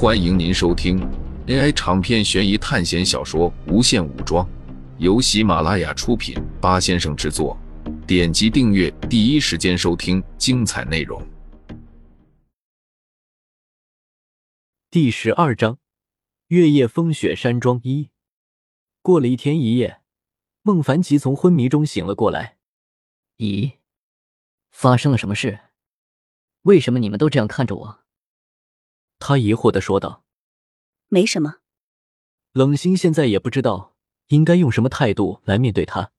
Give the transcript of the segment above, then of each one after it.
欢迎您收听 AI 长篇悬疑探险小说《无限武装》，由喜马拉雅出品，八先生制作。点击订阅，第一时间收听精彩内容。第十二章：月夜风雪山庄一。过了一天一夜，孟凡奇从昏迷中醒了过来。咦，发生了什么事？为什么你们都这样看着我？他疑惑的说道：“没什么。”冷心现在也不知道应该用什么态度来面对他。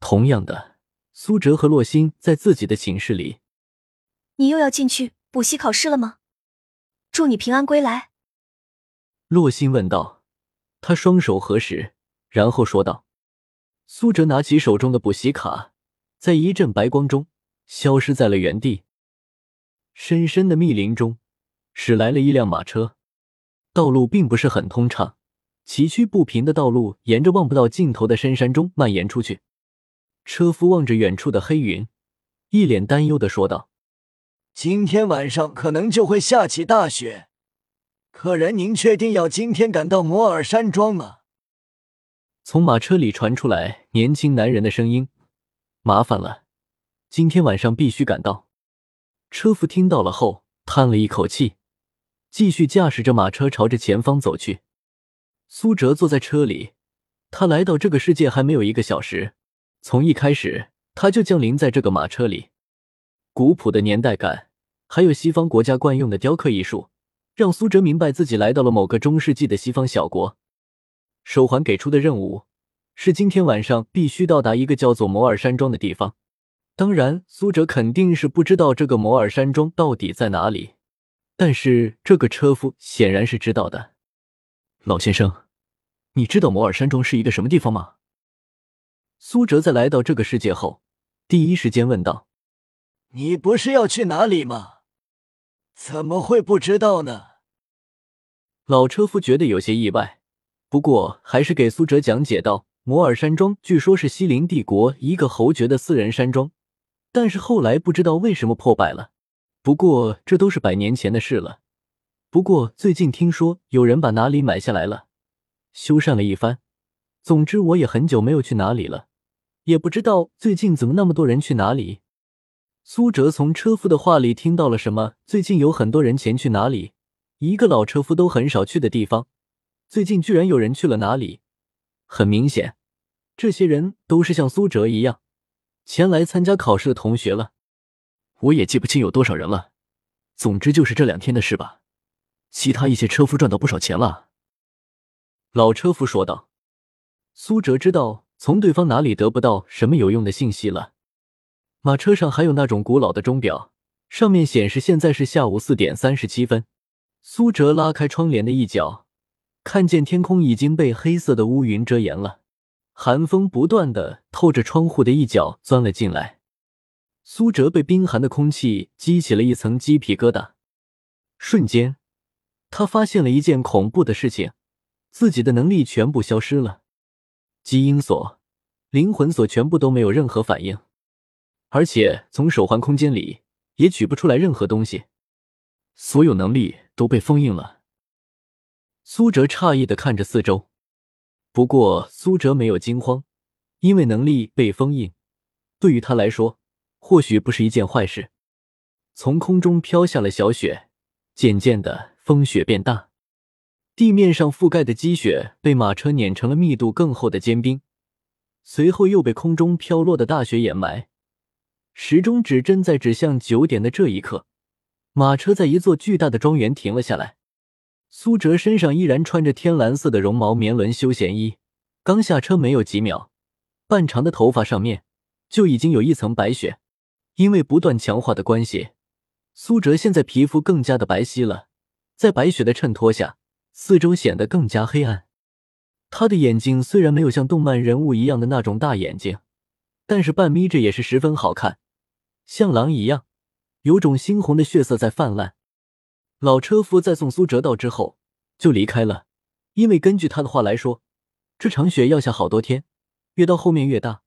同样的，苏哲和洛心在自己的寝室里。你又要进去补习考试了吗？祝你平安归来。洛心问道。他双手合十，然后说道：“苏哲拿起手中的补习卡，在一阵白光中消失在了原地。深深的密林中。”驶来了一辆马车，道路并不是很通畅，崎岖不平的道路沿着望不到尽头的深山中蔓延出去。车夫望着远处的黑云，一脸担忧的说道：“今天晚上可能就会下起大雪，客人，您确定要今天赶到摩尔山庄吗？”从马车里传出来年轻男人的声音：“麻烦了，今天晚上必须赶到。”车夫听到了后叹了一口气。继续驾驶着马车朝着前方走去。苏哲坐在车里，他来到这个世界还没有一个小时，从一开始他就降临在这个马车里。古朴的年代感，还有西方国家惯用的雕刻艺术，让苏哲明白自己来到了某个中世纪的西方小国。手环给出的任务是今天晚上必须到达一个叫做摩尔山庄的地方。当然，苏哲肯定是不知道这个摩尔山庄到底在哪里。但是这个车夫显然是知道的，老先生，你知道摩尔山庄是一个什么地方吗？苏哲在来到这个世界后，第一时间问道：“你不是要去哪里吗？怎么会不知道呢？”老车夫觉得有些意外，不过还是给苏哲讲解道：“摩尔山庄据说是西陵帝国一个侯爵的私人山庄，但是后来不知道为什么破败了。”不过这都是百年前的事了。不过最近听说有人把哪里买下来了，修缮了一番。总之我也很久没有去哪里了，也不知道最近怎么那么多人去哪里。苏哲从车夫的话里听到了什么？最近有很多人前去哪里？一个老车夫都很少去的地方，最近居然有人去了哪里？很明显，这些人都是像苏哲一样前来参加考试的同学了。我也记不清有多少人了，总之就是这两天的事吧。其他一些车夫赚到不少钱了。老车夫说道。苏哲知道从对方哪里得不到什么有用的信息了。马车上还有那种古老的钟表，上面显示现在是下午四点三十七分。苏哲拉开窗帘的一角，看见天空已经被黑色的乌云遮掩了，寒风不断的透着窗户的一角钻了进来。苏哲被冰寒的空气激起了一层鸡皮疙瘩，瞬间，他发现了一件恐怖的事情：自己的能力全部消失了，基因锁、灵魂锁全部都没有任何反应，而且从手环空间里也取不出来任何东西，所有能力都被封印了。苏哲诧异的看着四周，不过苏哲没有惊慌，因为能力被封印，对于他来说。或许不是一件坏事。从空中飘下了小雪，渐渐的风雪变大，地面上覆盖的积雪被马车碾成了密度更厚的坚冰，随后又被空中飘落的大雪掩埋。时钟指针在指向九点的这一刻，马车在一座巨大的庄园停了下来。苏哲身上依然穿着天蓝色的绒毛棉纶休闲衣，刚下车没有几秒，半长的头发上面就已经有一层白雪。因为不断强化的关系，苏哲现在皮肤更加的白皙了，在白雪的衬托下，四周显得更加黑暗。他的眼睛虽然没有像动漫人物一样的那种大眼睛，但是半眯着也是十分好看，像狼一样，有种猩红的血色在泛滥。老车夫在送苏哲到之后就离开了，因为根据他的话来说，这场雪要下好多天，越到后面越大，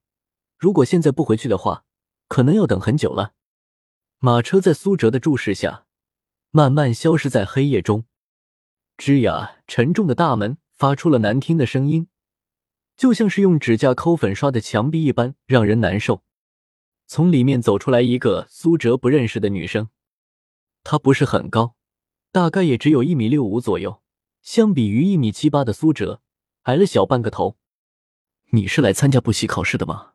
如果现在不回去的话。可能要等很久了。马车在苏哲的注视下，慢慢消失在黑夜中。吱呀，沉重的大门发出了难听的声音，就像是用指甲抠粉刷的墙壁一般，让人难受。从里面走出来一个苏哲不认识的女生，她不是很高，大概也只有一米六五左右，相比于一米七八的苏哲，矮了小半个头。你是来参加补习考试的吗？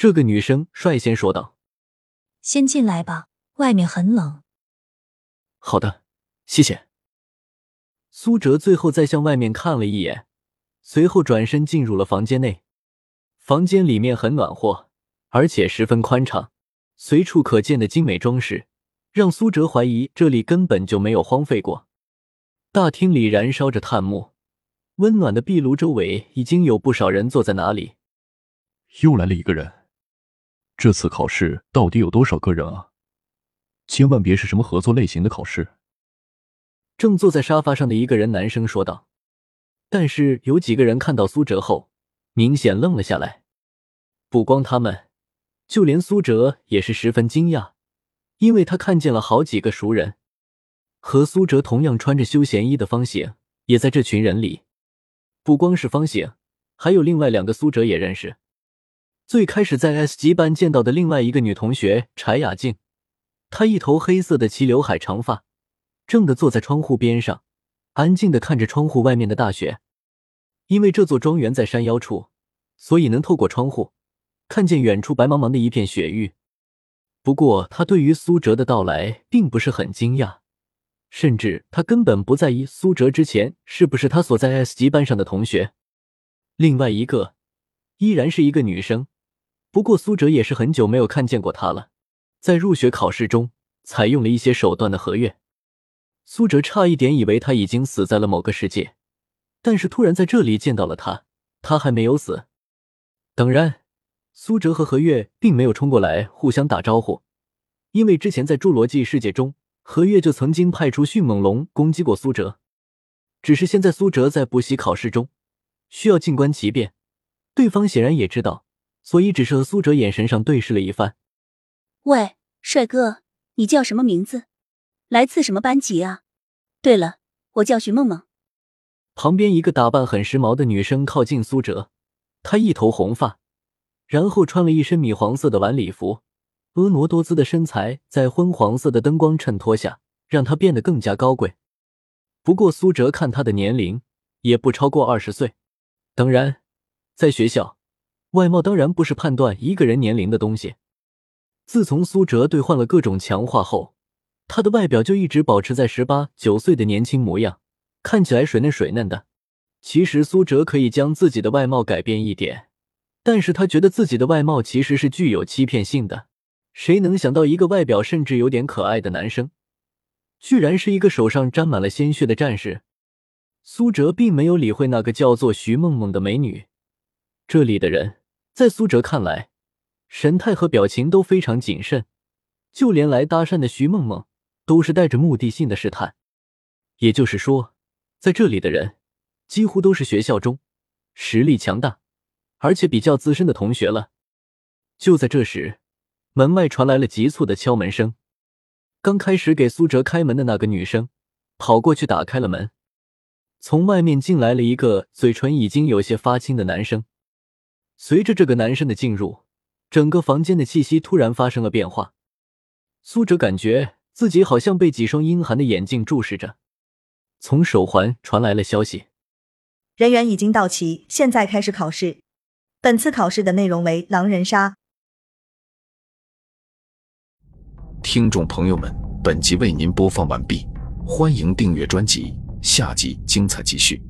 这个女生率先说道：“先进来吧，外面很冷。”好的，谢谢。苏哲最后再向外面看了一眼，随后转身进入了房间内。房间里面很暖和，而且十分宽敞，随处可见的精美装饰让苏哲怀疑这里根本就没有荒废过。大厅里燃烧着炭木，温暖的壁炉周围已经有不少人坐在那里。又来了一个人。这次考试到底有多少个人啊？千万别是什么合作类型的考试。正坐在沙发上的一个人男生说道。但是有几个人看到苏哲后，明显愣了下来。不光他们，就连苏哲也是十分惊讶，因为他看见了好几个熟人，和苏哲同样穿着休闲衣的方醒也在这群人里。不光是方醒，还有另外两个苏哲也认识。最开始在 S 级班见到的另外一个女同学柴雅静，她一头黑色的齐刘海长发，正的坐在窗户边上，安静的看着窗户外面的大雪。因为这座庄园在山腰处，所以能透过窗户看见远处白茫茫的一片雪域。不过，他对于苏哲的到来并不是很惊讶，甚至他根本不在意苏哲之前是不是他所在 S 级班上的同学。另外一个依然是一个女生。不过苏哲也是很久没有看见过他了，在入学考试中采用了一些手段的何月，苏哲差一点以为他已经死在了某个世界，但是突然在这里见到了他，他还没有死。当然，苏哲和何月并没有冲过来互相打招呼，因为之前在侏罗纪世界中，何月就曾经派出迅猛龙攻击过苏哲，只是现在苏哲在补习考试中需要静观其变，对方显然也知道。所以，只是和苏哲眼神上对视了一番。喂，帅哥，你叫什么名字？来自什么班级啊？对了，我叫徐梦梦。旁边一个打扮很时髦的女生靠近苏哲，她一头红发，然后穿了一身米黄色的晚礼服，婀娜多姿的身材在昏黄色的灯光衬托下，让她变得更加高贵。不过，苏哲看她的年龄也不超过二十岁。当然，在学校。外貌当然不是判断一个人年龄的东西。自从苏哲兑换了各种强化后，他的外表就一直保持在十八九岁的年轻模样，看起来水嫩水嫩的。其实苏哲可以将自己的外貌改变一点，但是他觉得自己的外貌其实是具有欺骗性的。谁能想到一个外表甚至有点可爱的男生，居然是一个手上沾满了鲜血的战士？苏哲并没有理会那个叫做徐梦梦的美女，这里的人。在苏哲看来，神态和表情都非常谨慎，就连来搭讪的徐梦梦都是带着目的性的试探。也就是说，在这里的人几乎都是学校中实力强大而且比较资深的同学了。就在这时，门外传来了急促的敲门声。刚开始给苏哲开门的那个女生跑过去打开了门，从外面进来了一个嘴唇已经有些发青的男生。随着这个男生的进入，整个房间的气息突然发生了变化。苏哲感觉自己好像被几双阴寒的眼睛注视着。从手环传来了消息，人员已经到齐，现在开始考试。本次考试的内容为狼人杀。听众朋友们，本集为您播放完毕，欢迎订阅专辑，下集精彩继续。